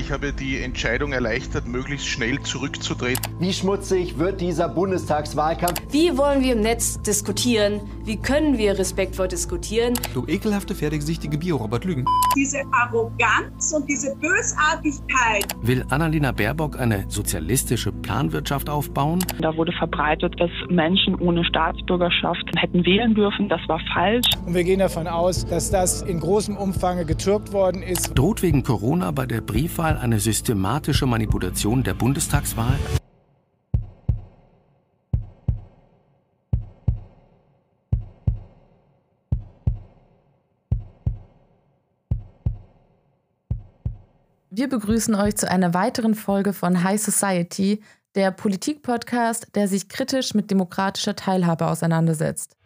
Ich habe die Entscheidung erleichtert, möglichst schnell zurückzutreten. Wie schmutzig wird dieser Bundestagswahlkampf? Wie wollen wir im Netz diskutieren? Wie können wir respektvoll diskutieren? Du ekelhafte, fertigsichtige Biorobot lügen. Diese Arroganz und diese Bösartigkeit. Will Annalena Baerbock eine sozialistische Planwirtschaft aufbauen? Da wurde verbreitet, dass Menschen ohne Staatsbürgerschaft hätten wählen dürfen. Das war falsch. Und wir gehen davon aus, dass das in großem Umfang getürkt worden ist. Droht wegen Corona bei der Briefwahl eine systematische Manipulation der Bundestagswahl? Wir begrüßen euch zu einer weiteren Folge von High Society, der Politik-Podcast, der sich kritisch mit demokratischer Teilhabe auseinandersetzt.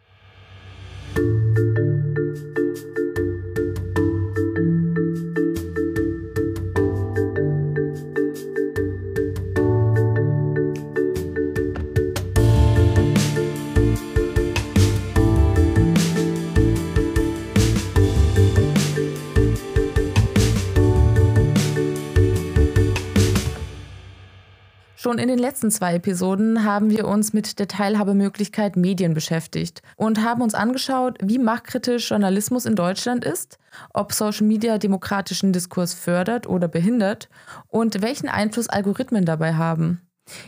Schon in den letzten zwei Episoden haben wir uns mit der Teilhabemöglichkeit Medien beschäftigt und haben uns angeschaut, wie machtkritisch Journalismus in Deutschland ist, ob Social Media demokratischen Diskurs fördert oder behindert und welchen Einfluss Algorithmen dabei haben.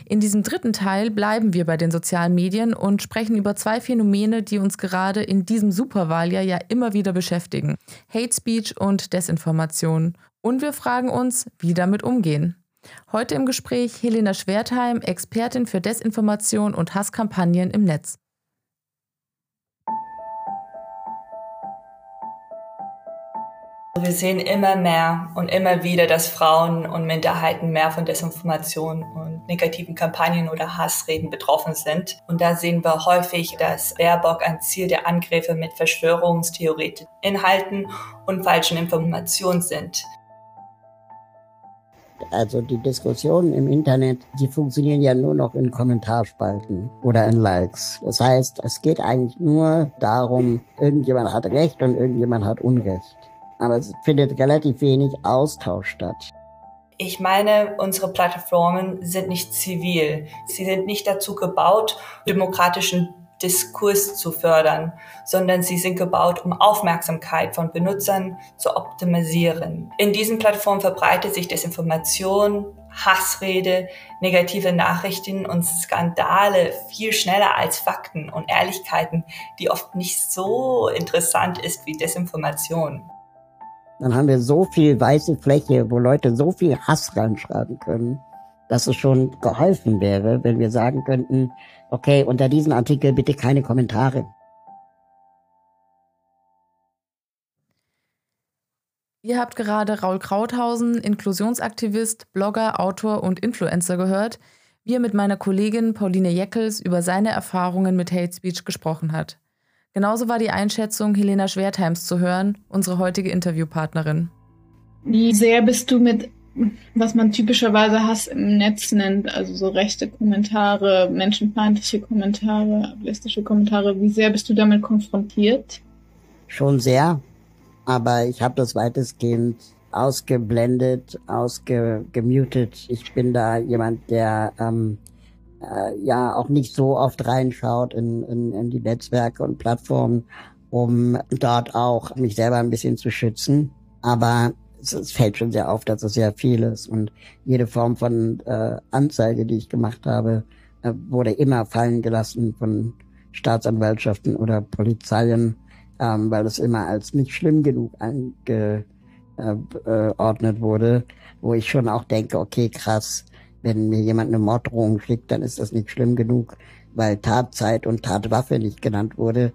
In diesem dritten Teil bleiben wir bei den sozialen Medien und sprechen über zwei Phänomene, die uns gerade in diesem Superwahljahr ja immer wieder beschäftigen. Hate Speech und Desinformation. Und wir fragen uns, wie damit umgehen. Heute im Gespräch Helena Schwertheim, Expertin für Desinformation und Hasskampagnen im Netz. Wir sehen immer mehr und immer wieder, dass Frauen und Minderheiten mehr von Desinformation und negativen Kampagnen oder Hassreden betroffen sind. Und da sehen wir häufig, dass Baerbock ein Ziel der Angriffe mit Verschwörungstheoretischen Inhalten und falschen Informationen sind. Also die Diskussionen im Internet, die funktionieren ja nur noch in Kommentarspalten oder in Likes. Das heißt, es geht eigentlich nur darum, irgendjemand hat Recht und irgendjemand hat Unrecht. Aber es findet relativ wenig Austausch statt. Ich meine, unsere Plattformen sind nicht zivil. Sie sind nicht dazu gebaut, demokratischen Diskurs zu fördern, sondern sie sind gebaut, um Aufmerksamkeit von Benutzern zu optimisieren. In diesen Plattformen verbreitet sich Desinformation, Hassrede, negative Nachrichten und Skandale viel schneller als Fakten und Ehrlichkeiten, die oft nicht so interessant ist wie Desinformation. Dann haben wir so viel weiße Fläche, wo Leute so viel Hass reinschreiben können, dass es schon geholfen wäre, wenn wir sagen könnten, okay, unter diesen Artikel bitte keine Kommentare. Ihr habt gerade Raul Krauthausen, Inklusionsaktivist, Blogger, Autor und Influencer gehört, wie er mit meiner Kollegin Pauline Jeckels über seine Erfahrungen mit Hate Speech gesprochen hat. Genauso war die Einschätzung Helena Schwertheims zu hören, unsere heutige Interviewpartnerin. Wie sehr bist du mit was man typischerweise Hass im Netz nennt, also so rechte Kommentare, menschenfeindliche Kommentare, ableistische Kommentare. Wie sehr bist du damit konfrontiert? Schon sehr, aber ich habe das weitestgehend ausgeblendet, ausgemutet. Ich bin da jemand, der ähm, äh, ja auch nicht so oft reinschaut in, in, in die Netzwerke und Plattformen, um dort auch mich selber ein bisschen zu schützen. Aber es, es fällt schon sehr auf, dass es sehr viel ist. Und jede Form von äh, Anzeige, die ich gemacht habe, äh, wurde immer fallen gelassen von Staatsanwaltschaften oder Polizeien, ähm, weil es immer als nicht schlimm genug eingeordnet äh, wurde, wo ich schon auch denke, okay, krass, wenn mir jemand eine Morddrohung schickt, dann ist das nicht schlimm genug, weil Tatzeit und Tatwaffe nicht genannt wurde.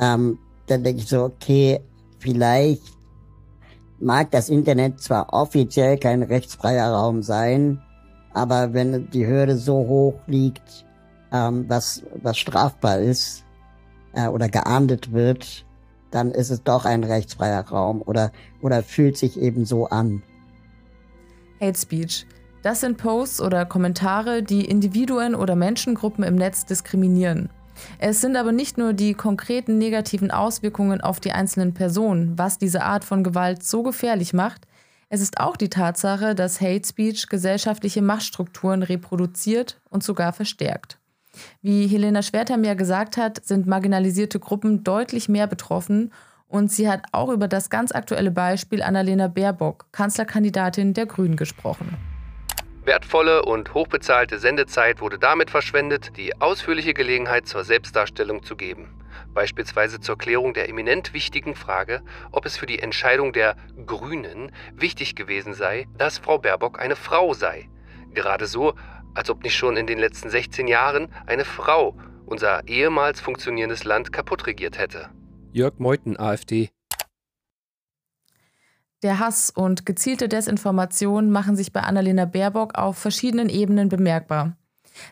Ähm, dann denke ich so, okay, vielleicht mag das Internet zwar offiziell kein rechtsfreier Raum sein, aber wenn die Hürde so hoch liegt, ähm, was, was strafbar ist äh, oder geahndet wird, dann ist es doch ein rechtsfreier Raum oder, oder fühlt sich eben so an. Hate Speech. Das sind Posts oder Kommentare, die Individuen oder Menschengruppen im Netz diskriminieren. Es sind aber nicht nur die konkreten negativen Auswirkungen auf die einzelnen Personen, was diese Art von Gewalt so gefährlich macht, Es ist auch die Tatsache, dass Hate Speech gesellschaftliche Machtstrukturen reproduziert und sogar verstärkt. Wie Helena Schwertheim ja gesagt hat, sind marginalisierte Gruppen deutlich mehr betroffen und sie hat auch über das ganz aktuelle Beispiel Annalena Baerbock, Kanzlerkandidatin der Grünen, gesprochen. Wertvolle und hochbezahlte Sendezeit wurde damit verschwendet, die ausführliche Gelegenheit zur Selbstdarstellung zu geben. Beispielsweise zur Klärung der eminent wichtigen Frage, ob es für die Entscheidung der Grünen wichtig gewesen sei, dass Frau Baerbock eine Frau sei. Gerade so, als ob nicht schon in den letzten 16 Jahren eine Frau unser ehemals funktionierendes Land kaputt regiert hätte. Jörg Meuthen, AfD. Der Hass und gezielte Desinformation machen sich bei Annalena Baerbock auf verschiedenen Ebenen bemerkbar.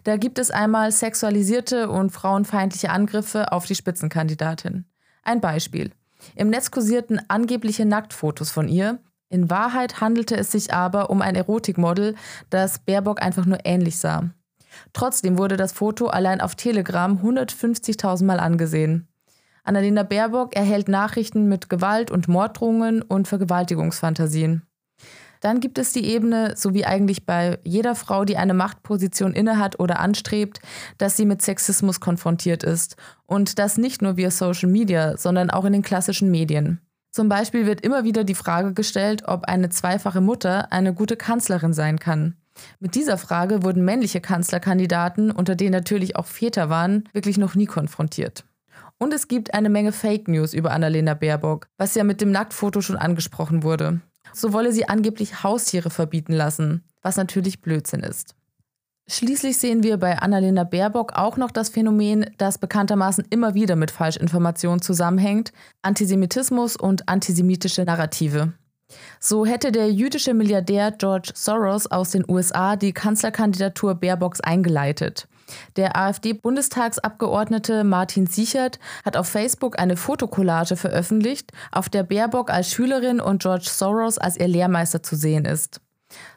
Da gibt es einmal sexualisierte und frauenfeindliche Angriffe auf die Spitzenkandidatin. Ein Beispiel. Im Netz kursierten angebliche Nacktfotos von ihr. In Wahrheit handelte es sich aber um ein Erotikmodel, das Baerbock einfach nur ähnlich sah. Trotzdem wurde das Foto allein auf Telegram 150.000 Mal angesehen. Annalena Baerbock erhält Nachrichten mit Gewalt- und Morddrohungen und Vergewaltigungsfantasien. Dann gibt es die Ebene, so wie eigentlich bei jeder Frau, die eine Machtposition innehat oder anstrebt, dass sie mit Sexismus konfrontiert ist. Und das nicht nur via Social Media, sondern auch in den klassischen Medien. Zum Beispiel wird immer wieder die Frage gestellt, ob eine zweifache Mutter eine gute Kanzlerin sein kann. Mit dieser Frage wurden männliche Kanzlerkandidaten, unter denen natürlich auch Väter waren, wirklich noch nie konfrontiert. Und es gibt eine Menge Fake News über Annalena Baerbock, was ja mit dem Nacktfoto schon angesprochen wurde. So wolle sie angeblich Haustiere verbieten lassen, was natürlich Blödsinn ist. Schließlich sehen wir bei Annalena Baerbock auch noch das Phänomen, das bekanntermaßen immer wieder mit Falschinformationen zusammenhängt, Antisemitismus und antisemitische Narrative. So hätte der jüdische Milliardär George Soros aus den USA die Kanzlerkandidatur Baerbocks eingeleitet. Der AfD-Bundestagsabgeordnete Martin Sichert hat auf Facebook eine Fotokollage veröffentlicht, auf der Baerbock als Schülerin und George Soros als ihr Lehrmeister zu sehen ist.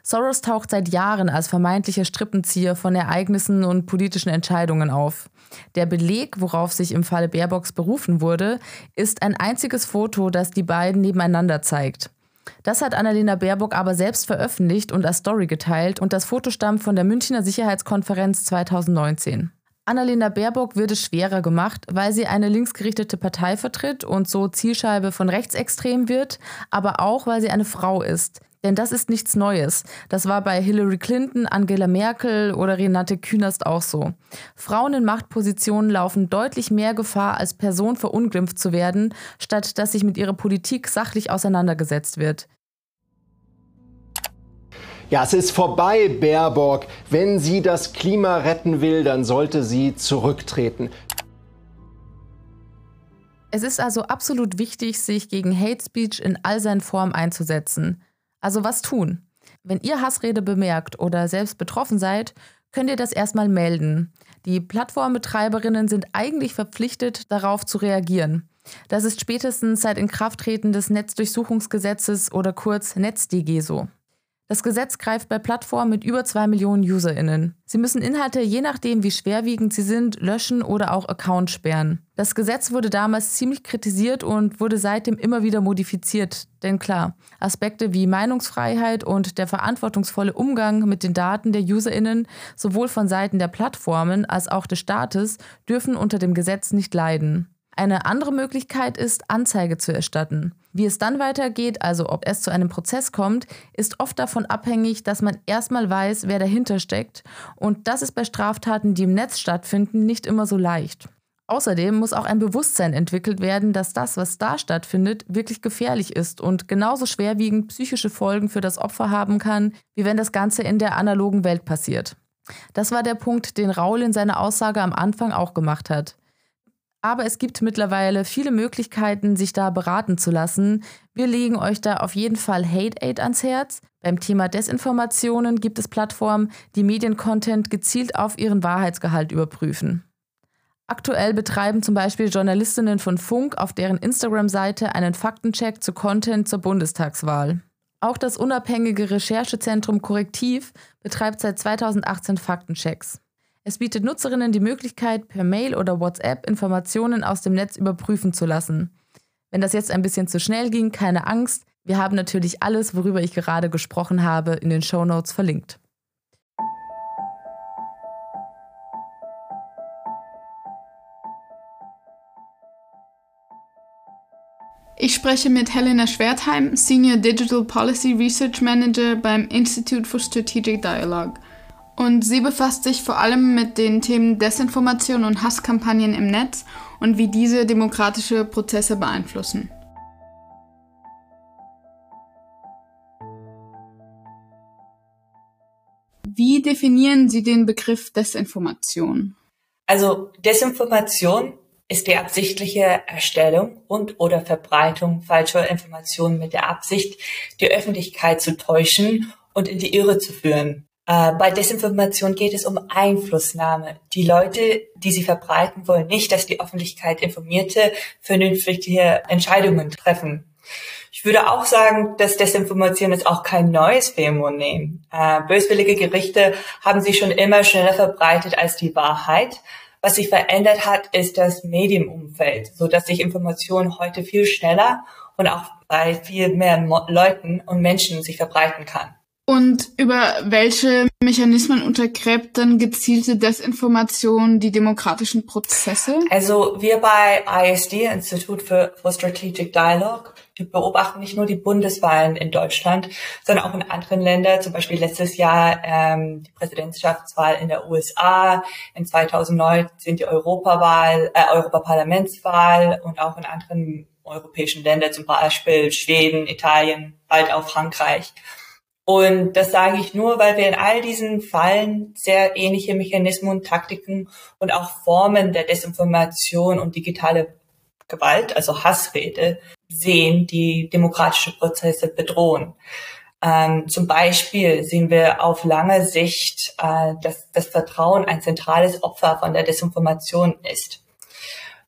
Soros taucht seit Jahren als vermeintlicher Strippenzieher von Ereignissen und politischen Entscheidungen auf. Der Beleg, worauf sich im Falle Baerbocks berufen wurde, ist ein einziges Foto, das die beiden nebeneinander zeigt. Das hat Annalena Baerbock aber selbst veröffentlicht und als Story geteilt und das Foto stammt von der Münchner Sicherheitskonferenz 2019. Annalena Baerbock wird es schwerer gemacht, weil sie eine linksgerichtete Partei vertritt und so Zielscheibe von Rechtsextremen wird, aber auch weil sie eine Frau ist. Denn das ist nichts Neues. Das war bei Hillary Clinton, Angela Merkel oder Renate Künast auch so. Frauen in Machtpositionen laufen deutlich mehr Gefahr, als Person verunglimpft zu werden, statt dass sich mit ihrer Politik sachlich auseinandergesetzt wird. Ja, es ist vorbei, Baerbock. Wenn sie das Klima retten will, dann sollte sie zurücktreten. Es ist also absolut wichtig, sich gegen Hate Speech in all seinen Formen einzusetzen. Also was tun? Wenn ihr Hassrede bemerkt oder selbst betroffen seid, könnt ihr das erstmal melden. Die Plattformbetreiberinnen sind eigentlich verpflichtet, darauf zu reagieren. Das ist spätestens seit Inkrafttreten des Netzdurchsuchungsgesetzes oder kurz NetzDG so. Das Gesetz greift bei Plattformen mit über zwei Millionen UserInnen. Sie müssen Inhalte, je nachdem wie schwerwiegend sie sind, löschen oder auch Account sperren. Das Gesetz wurde damals ziemlich kritisiert und wurde seitdem immer wieder modifiziert. Denn klar, Aspekte wie Meinungsfreiheit und der verantwortungsvolle Umgang mit den Daten der UserInnen, sowohl von Seiten der Plattformen als auch des Staates, dürfen unter dem Gesetz nicht leiden. Eine andere Möglichkeit ist, Anzeige zu erstatten. Wie es dann weitergeht, also ob es zu einem Prozess kommt, ist oft davon abhängig, dass man erstmal weiß, wer dahinter steckt. Und das ist bei Straftaten, die im Netz stattfinden, nicht immer so leicht. Außerdem muss auch ein Bewusstsein entwickelt werden, dass das, was da stattfindet, wirklich gefährlich ist und genauso schwerwiegend psychische Folgen für das Opfer haben kann, wie wenn das Ganze in der analogen Welt passiert. Das war der Punkt, den Raul in seiner Aussage am Anfang auch gemacht hat. Aber es gibt mittlerweile viele Möglichkeiten, sich da beraten zu lassen. Wir legen euch da auf jeden Fall Hate Aid ans Herz. Beim Thema Desinformationen gibt es Plattformen, die Mediencontent gezielt auf ihren Wahrheitsgehalt überprüfen. Aktuell betreiben zum Beispiel Journalistinnen von Funk auf deren Instagram-Seite einen Faktencheck zu Content zur Bundestagswahl. Auch das unabhängige Recherchezentrum Korrektiv betreibt seit 2018 Faktenchecks. Es bietet Nutzerinnen die Möglichkeit, per Mail oder WhatsApp Informationen aus dem Netz überprüfen zu lassen. Wenn das jetzt ein bisschen zu schnell ging, keine Angst. Wir haben natürlich alles, worüber ich gerade gesprochen habe, in den Show Notes verlinkt. Ich spreche mit Helena Schwertheim, Senior Digital Policy Research Manager beim Institute for Strategic Dialogue. Und sie befasst sich vor allem mit den Themen Desinformation und Hasskampagnen im Netz und wie diese demokratische Prozesse beeinflussen. Wie definieren Sie den Begriff Desinformation? Also Desinformation ist die absichtliche Erstellung und oder Verbreitung falscher Informationen mit der Absicht, die Öffentlichkeit zu täuschen und in die Irre zu führen. Äh, bei Desinformation geht es um Einflussnahme. Die Leute, die sie verbreiten, wollen nicht, dass die Öffentlichkeit informierte, vernünftige Entscheidungen treffen. Ich würde auch sagen, dass Desinformation ist auch kein neues Phänomen. Äh, böswillige Gerichte haben sich schon immer schneller verbreitet als die Wahrheit. Was sich verändert hat, ist das Medienumfeld, so dass sich Informationen heute viel schneller und auch bei viel mehr Leuten und Menschen sich verbreiten kann. Und über welche Mechanismen untergräbt dann gezielte Desinformation die demokratischen Prozesse? Also wir bei ISD, Institut für, for Strategic Dialogue, beobachten nicht nur die Bundeswahlen in Deutschland, sondern auch in anderen Ländern, zum Beispiel letztes Jahr ähm, die Präsidentschaftswahl in der USA, in 2009 sind die Europawahl, äh, Europaparlamentswahl und auch in anderen europäischen Ländern, zum Beispiel Schweden, Italien, bald auch Frankreich. Und das sage ich nur, weil wir in all diesen Fallen sehr ähnliche Mechanismen und Taktiken und auch Formen der Desinformation und digitale Gewalt, also Hassrede, sehen, die demokratische Prozesse bedrohen. Ähm, zum Beispiel sehen wir auf lange Sicht, äh, dass das Vertrauen ein zentrales Opfer von der Desinformation ist.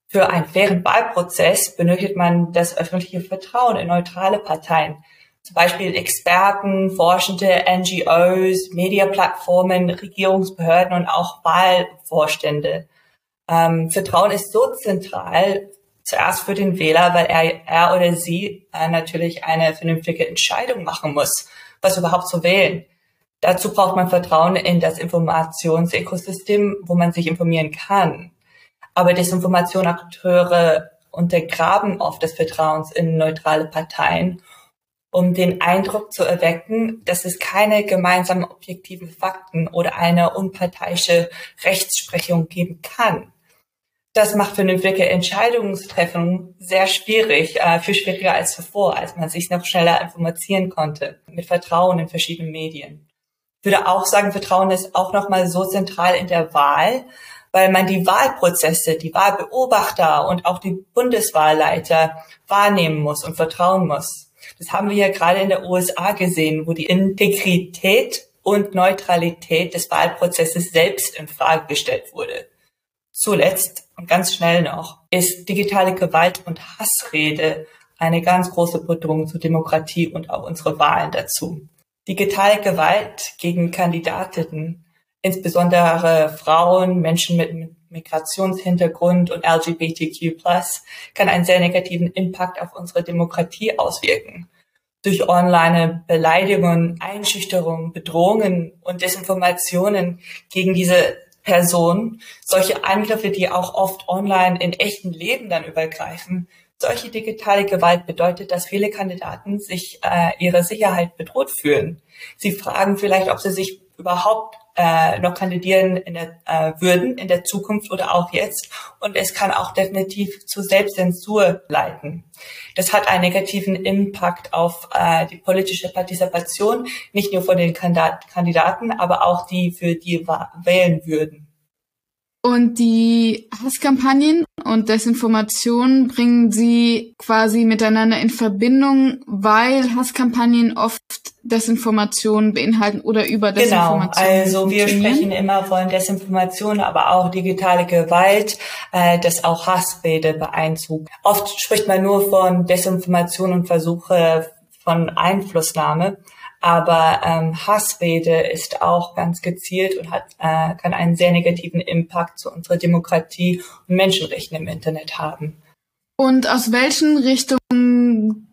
Für einen fairen Wahlprozess benötigt man das öffentliche Vertrauen in neutrale Parteien, zum Beispiel Experten, Forschende, NGOs, Mediaplattformen, Regierungsbehörden und auch Wahlvorstände. Ähm, Vertrauen ist so zentral, zuerst für den Wähler, weil er, er oder sie äh, natürlich eine vernünftige Entscheidung machen muss, was überhaupt zu wählen. Dazu braucht man Vertrauen in das Informationsökosystem, wo man sich informieren kann. Aber Desinformationakteure untergraben oft das Vertrauen in neutrale Parteien um den Eindruck zu erwecken, dass es keine gemeinsamen objektiven Fakten oder eine unparteiische Rechtsprechung geben kann. Das macht vernünftige Entscheidungstreffen sehr schwierig, äh, viel schwieriger als zuvor, als man sich noch schneller informieren konnte, mit Vertrauen in verschiedenen Medien. Ich würde auch sagen, Vertrauen ist auch nochmal so zentral in der Wahl, weil man die Wahlprozesse, die Wahlbeobachter und auch die Bundeswahlleiter wahrnehmen muss und vertrauen muss. Das haben wir ja gerade in der USA gesehen, wo die Integrität und Neutralität des Wahlprozesses selbst in Frage gestellt wurde. Zuletzt und ganz schnell noch ist digitale Gewalt und Hassrede eine ganz große Bedrohung zur Demokratie und auch unsere Wahlen dazu. Digitale Gewalt gegen Kandidatinnen, insbesondere Frauen, Menschen mit Migrationshintergrund und LGBTQ+, kann einen sehr negativen Impact auf unsere Demokratie auswirken durch online Beleidigungen, Einschüchterungen, Bedrohungen und Desinformationen gegen diese Person, solche Angriffe, die auch oft online in echten Leben dann übergreifen, solche digitale Gewalt bedeutet, dass viele Kandidaten sich äh, ihre Sicherheit bedroht fühlen. Sie fragen vielleicht, ob sie sich überhaupt äh, noch kandidieren in der, äh, würden in der Zukunft oder auch jetzt. Und es kann auch definitiv zu Selbstzensur leiten. Das hat einen negativen Impact auf äh, die politische Partizipation, nicht nur von den Kandidaten, aber auch die, für die wählen würden. Und die Hasskampagnen und Desinformation bringen sie quasi miteinander in Verbindung, weil Hasskampagnen oft Desinformation beinhalten oder über genau, Desinformation. Genau, also wir sprechen immer von Desinformation, aber auch digitale Gewalt, äh, das auch Hassrede beeinzugt. Oft spricht man nur von Desinformation und Versuche von Einflussnahme. Aber ähm, Hassrede ist auch ganz gezielt und hat, äh, kann einen sehr negativen Impact zu unserer Demokratie und Menschenrechten im Internet haben. Und aus welchen Richtungen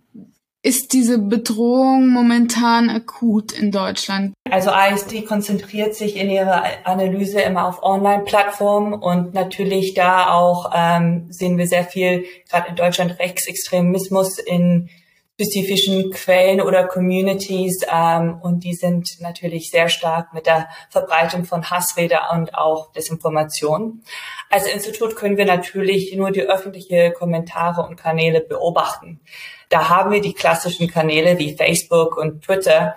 ist diese Bedrohung momentan akut in Deutschland? Also ISD konzentriert sich in ihrer Analyse immer auf Online-Plattformen und natürlich da auch ähm, sehen wir sehr viel, gerade in Deutschland, Rechtsextremismus in spezifischen Quellen oder Communities ähm, und die sind natürlich sehr stark mit der Verbreitung von Hassrede und auch Desinformation. Als Institut können wir natürlich nur die öffentliche Kommentare und Kanäle beobachten. Da haben wir die klassischen Kanäle wie Facebook und Twitter,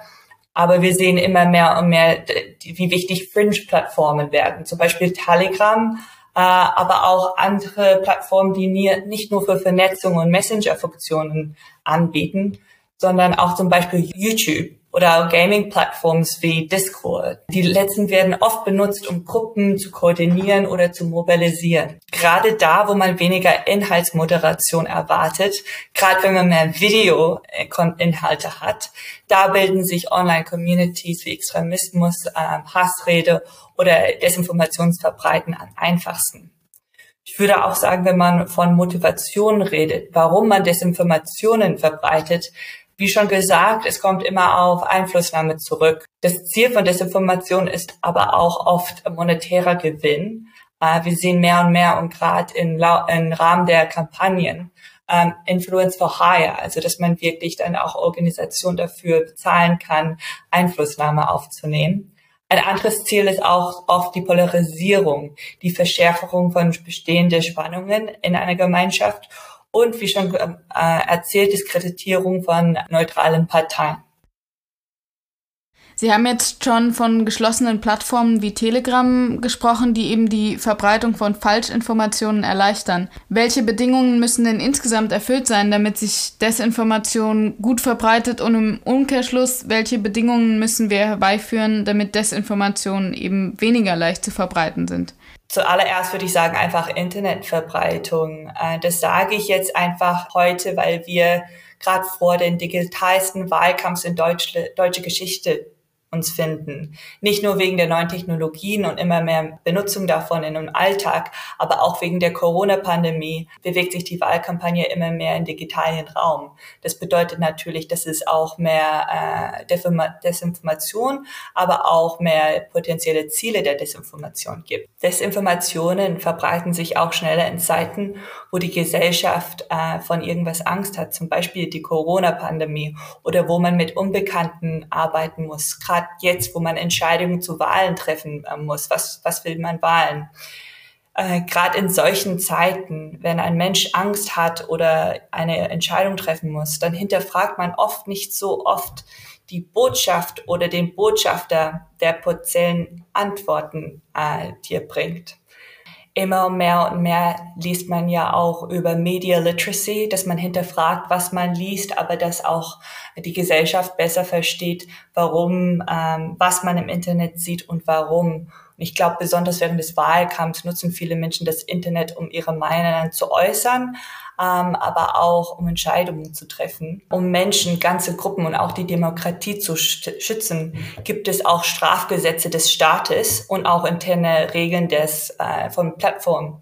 aber wir sehen immer mehr und mehr, wie wichtig Fringe-Plattformen werden. Zum Beispiel Telegram, aber auch andere Plattformen, die nicht nur für Vernetzung und Messenger-Funktionen anbieten, sondern auch zum Beispiel YouTube oder Gaming-Plattforms wie Discord. Die letzten werden oft benutzt, um Gruppen zu koordinieren oder zu mobilisieren. Gerade da, wo man weniger Inhaltsmoderation erwartet, gerade wenn man mehr Video-Inhalte hat, da bilden sich Online-Communities wie Extremismus, ähm, Hassrede oder Desinformationsverbreiten am einfachsten. Ich würde auch sagen, wenn man von Motivation redet, warum man Desinformationen verbreitet, wie schon gesagt, es kommt immer auf Einflussnahme zurück. Das Ziel von Desinformation ist aber auch oft monetärer Gewinn. Äh, wir sehen mehr und mehr und gerade im, im Rahmen der Kampagnen ähm, Influence for Hire, also dass man wirklich dann auch Organisation dafür bezahlen kann, Einflussnahme aufzunehmen. Ein anderes Ziel ist auch oft die Polarisierung, die Verschärfung von bestehenden Spannungen in einer Gemeinschaft und wie schon äh, erzählt, Diskreditierung von neutralen Parteien. Sie haben jetzt schon von geschlossenen Plattformen wie Telegram gesprochen, die eben die Verbreitung von Falschinformationen erleichtern. Welche Bedingungen müssen denn insgesamt erfüllt sein, damit sich Desinformation gut verbreitet und im Umkehrschluss, welche Bedingungen müssen wir herbeiführen, damit Desinformationen eben weniger leicht zu verbreiten sind? Zuallererst würde ich sagen, einfach Internetverbreitung. Äh, das sage ich jetzt einfach heute, weil wir gerade vor den digitalsten Wahlkampfs in Deutsch, deutsche Geschichte uns finden. Nicht nur wegen der neuen Technologien und immer mehr Benutzung davon in einem Alltag, aber auch wegen der Corona-Pandemie bewegt sich die Wahlkampagne immer mehr in digitalen Raum. Das bedeutet natürlich, dass es auch mehr äh, Desinformation, aber auch mehr potenzielle Ziele der Desinformation gibt. Desinformationen verbreiten sich auch schneller in Zeiten, wo die Gesellschaft äh, von irgendwas Angst hat, zum Beispiel die Corona-Pandemie oder wo man mit Unbekannten arbeiten muss, gerade gerade jetzt, wo man Entscheidungen zu Wahlen treffen äh, muss, was, was will man wahlen? Äh, gerade in solchen Zeiten, wenn ein Mensch Angst hat oder eine Entscheidung treffen muss, dann hinterfragt man oft nicht so oft die Botschaft oder den Botschafter, der potenziellen Antworten äh, dir bringt immer mehr und mehr liest man ja auch über Media Literacy, dass man hinterfragt, was man liest, aber dass auch die Gesellschaft besser versteht, warum, ähm, was man im Internet sieht und warum. Ich glaube, besonders während des Wahlkampfs nutzen viele Menschen das Internet, um ihre Meinungen zu äußern, ähm, aber auch um Entscheidungen zu treffen. Um Menschen, ganze Gruppen und auch die Demokratie zu schützen, gibt es auch Strafgesetze des Staates und auch interne Regeln des äh, von Plattformen,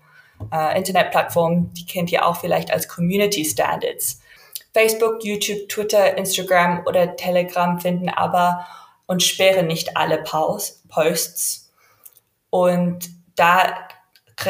äh, Internetplattformen, die kennt ihr auch vielleicht als Community Standards. Facebook, YouTube, Twitter, Instagram oder Telegram finden aber und sperren nicht alle Posts. Und da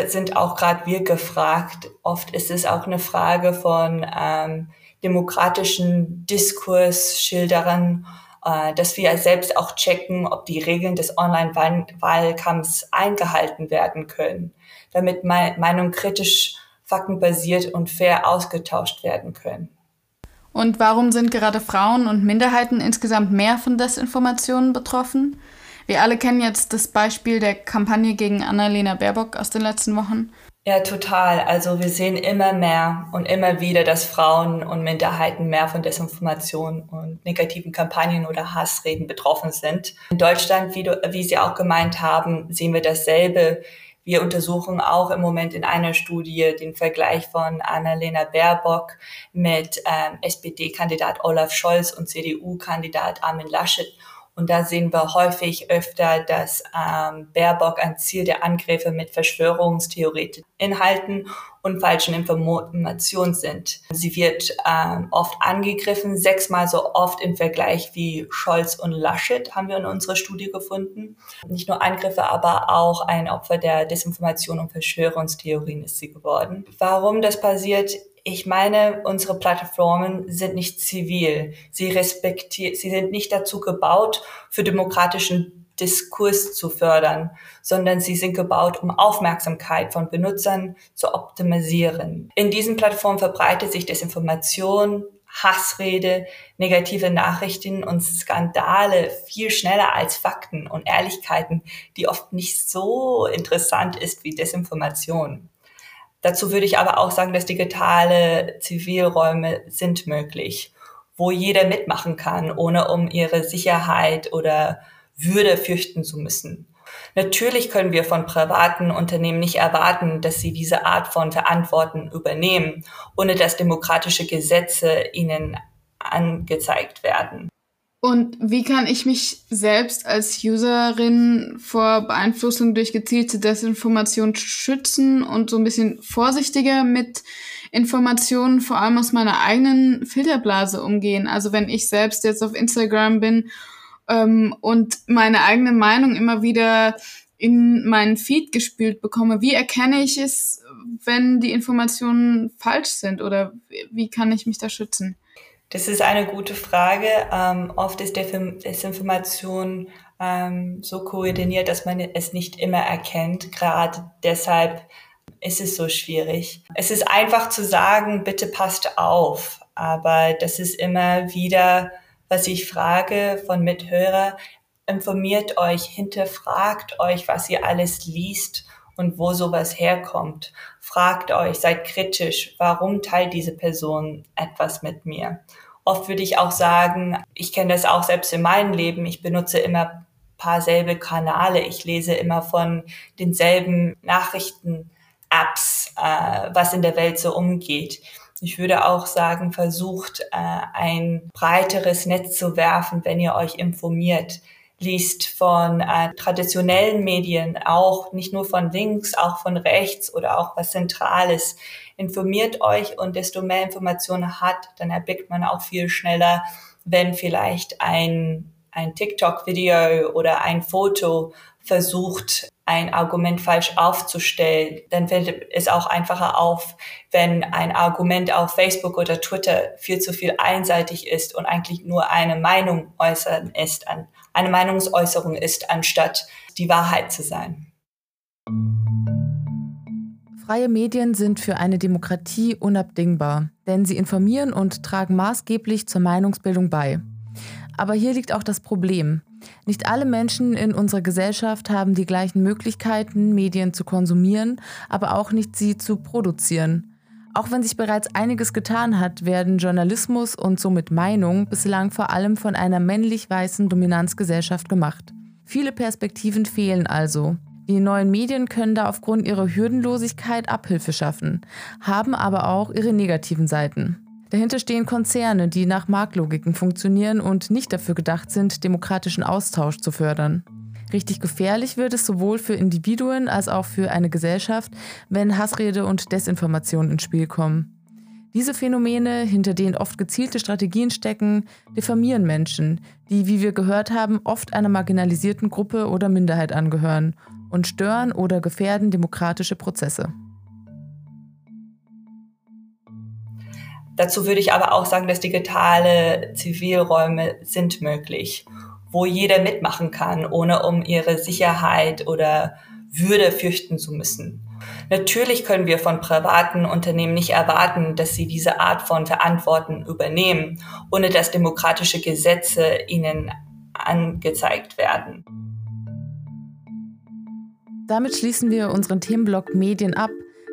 sind auch gerade wir gefragt. Oft ist es auch eine Frage von ähm, demokratischen Diskursschilderern, äh, dass wir selbst auch checken, ob die Regeln des Online-Wahlkampfs eingehalten werden können, damit Me Meinung kritisch, faktenbasiert und fair ausgetauscht werden können. Und warum sind gerade Frauen und Minderheiten insgesamt mehr von Desinformationen betroffen? Wir alle kennen jetzt das Beispiel der Kampagne gegen Annalena Baerbock aus den letzten Wochen. Ja, total. Also wir sehen immer mehr und immer wieder, dass Frauen und Minderheiten mehr von Desinformation und negativen Kampagnen oder Hassreden betroffen sind. In Deutschland, wie, du, wie Sie auch gemeint haben, sehen wir dasselbe. Wir untersuchen auch im Moment in einer Studie den Vergleich von Annalena Baerbock mit ähm, SPD-Kandidat Olaf Scholz und CDU-Kandidat Armin Laschet und da sehen wir häufig öfter, dass ähm, Baerbock ein Ziel der Angriffe mit Verschwörungstheorien Inhalten und falschen Informationen sind. Sie wird ähm, oft angegriffen, sechsmal so oft im Vergleich wie Scholz und Laschet haben wir in unserer Studie gefunden. Nicht nur Angriffe, aber auch ein Opfer der Desinformation und Verschwörungstheorien ist sie geworden. Warum das passiert? Ich meine, unsere Plattformen sind nicht zivil. Sie respektieren, sie sind nicht dazu gebaut, für demokratischen Diskurs zu fördern, sondern sie sind gebaut, um Aufmerksamkeit von Benutzern zu optimisieren. In diesen Plattformen verbreitet sich Desinformation, Hassrede, negative Nachrichten und Skandale viel schneller als Fakten und Ehrlichkeiten, die oft nicht so interessant ist wie Desinformation. Dazu würde ich aber auch sagen, dass digitale Zivilräume sind möglich, wo jeder mitmachen kann, ohne um ihre Sicherheit oder würde fürchten zu müssen. Natürlich können wir von privaten Unternehmen nicht erwarten, dass sie diese Art von Verantwortung übernehmen, ohne dass demokratische Gesetze ihnen angezeigt werden. Und wie kann ich mich selbst als Userin vor Beeinflussung durch gezielte Desinformation schützen und so ein bisschen vorsichtiger mit Informationen vor allem aus meiner eigenen Filterblase umgehen? Also wenn ich selbst jetzt auf Instagram bin ähm, und meine eigene Meinung immer wieder in meinen Feed gespielt bekomme. Wie erkenne ich es, wenn die Informationen falsch sind oder wie kann ich mich da schützen? Das ist eine gute Frage. Ähm, oft ist Desinformation ähm, so koordiniert, dass man es nicht immer erkennt. Gerade deshalb ist es so schwierig. Es ist einfach zu sagen, bitte passt auf, aber das ist immer wieder was ich frage von Mithörer, informiert euch, hinterfragt euch, was ihr alles liest und wo sowas herkommt. Fragt euch, seid kritisch, warum teilt diese Person etwas mit mir? Oft würde ich auch sagen, ich kenne das auch selbst in meinem Leben, ich benutze immer paar selbe Kanäle, ich lese immer von denselben Nachrichten-Apps, äh, was in der Welt so umgeht ich würde auch sagen, versucht äh, ein breiteres Netz zu werfen, wenn ihr euch informiert. Liest von äh, traditionellen Medien, auch nicht nur von links, auch von rechts oder auch was Zentrales. Informiert euch und desto mehr Informationen hat, dann erblickt man auch viel schneller, wenn vielleicht ein, ein TikTok-Video oder ein Foto versucht, ein Argument falsch aufzustellen, dann fällt es auch einfacher auf, wenn ein Argument auf Facebook oder Twitter viel zu viel einseitig ist und eigentlich nur eine Meinung äußern ist, eine Meinungsäußerung ist, anstatt die Wahrheit zu sein. Freie Medien sind für eine Demokratie unabdingbar, denn sie informieren und tragen maßgeblich zur Meinungsbildung bei. Aber hier liegt auch das Problem. Nicht alle Menschen in unserer Gesellschaft haben die gleichen Möglichkeiten, Medien zu konsumieren, aber auch nicht sie zu produzieren. Auch wenn sich bereits einiges getan hat, werden Journalismus und somit Meinung bislang vor allem von einer männlich-weißen Dominanzgesellschaft gemacht. Viele Perspektiven fehlen also. Die neuen Medien können da aufgrund ihrer Hürdenlosigkeit Abhilfe schaffen, haben aber auch ihre negativen Seiten. Dahinter stehen Konzerne, die nach Marktlogiken funktionieren und nicht dafür gedacht sind, demokratischen Austausch zu fördern. Richtig gefährlich wird es sowohl für Individuen als auch für eine Gesellschaft, wenn Hassrede und Desinformation ins Spiel kommen. Diese Phänomene, hinter denen oft gezielte Strategien stecken, diffamieren Menschen, die, wie wir gehört haben, oft einer marginalisierten Gruppe oder Minderheit angehören und stören oder gefährden demokratische Prozesse. Dazu würde ich aber auch sagen, dass digitale Zivilräume sind möglich, wo jeder mitmachen kann, ohne um ihre Sicherheit oder Würde fürchten zu müssen. Natürlich können wir von privaten Unternehmen nicht erwarten, dass sie diese Art von Verantwortung übernehmen, ohne dass demokratische Gesetze ihnen angezeigt werden. Damit schließen wir unseren Themenblock Medien ab,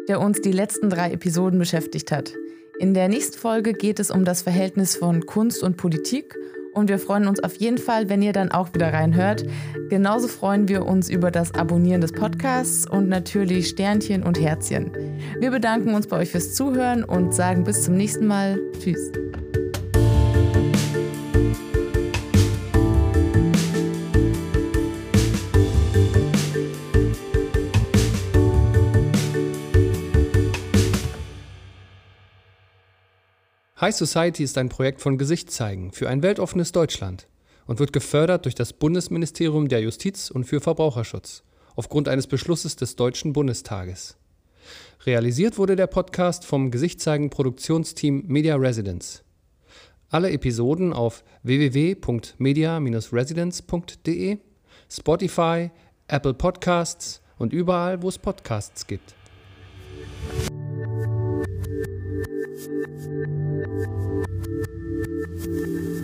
der uns die letzten drei Episoden beschäftigt hat. In der nächsten Folge geht es um das Verhältnis von Kunst und Politik und wir freuen uns auf jeden Fall, wenn ihr dann auch wieder reinhört. Genauso freuen wir uns über das Abonnieren des Podcasts und natürlich Sternchen und Herzchen. Wir bedanken uns bei euch fürs Zuhören und sagen bis zum nächsten Mal. Tschüss. High Society ist ein Projekt von Gesicht zeigen für ein weltoffenes Deutschland und wird gefördert durch das Bundesministerium der Justiz und für Verbraucherschutz aufgrund eines Beschlusses des Deutschen Bundestages. Realisiert wurde der Podcast vom Gesichtszeigen Produktionsteam Media Residence. Alle Episoden auf www.media-residence.de, Spotify, Apple Podcasts und überall, wo es Podcasts gibt. Thank you.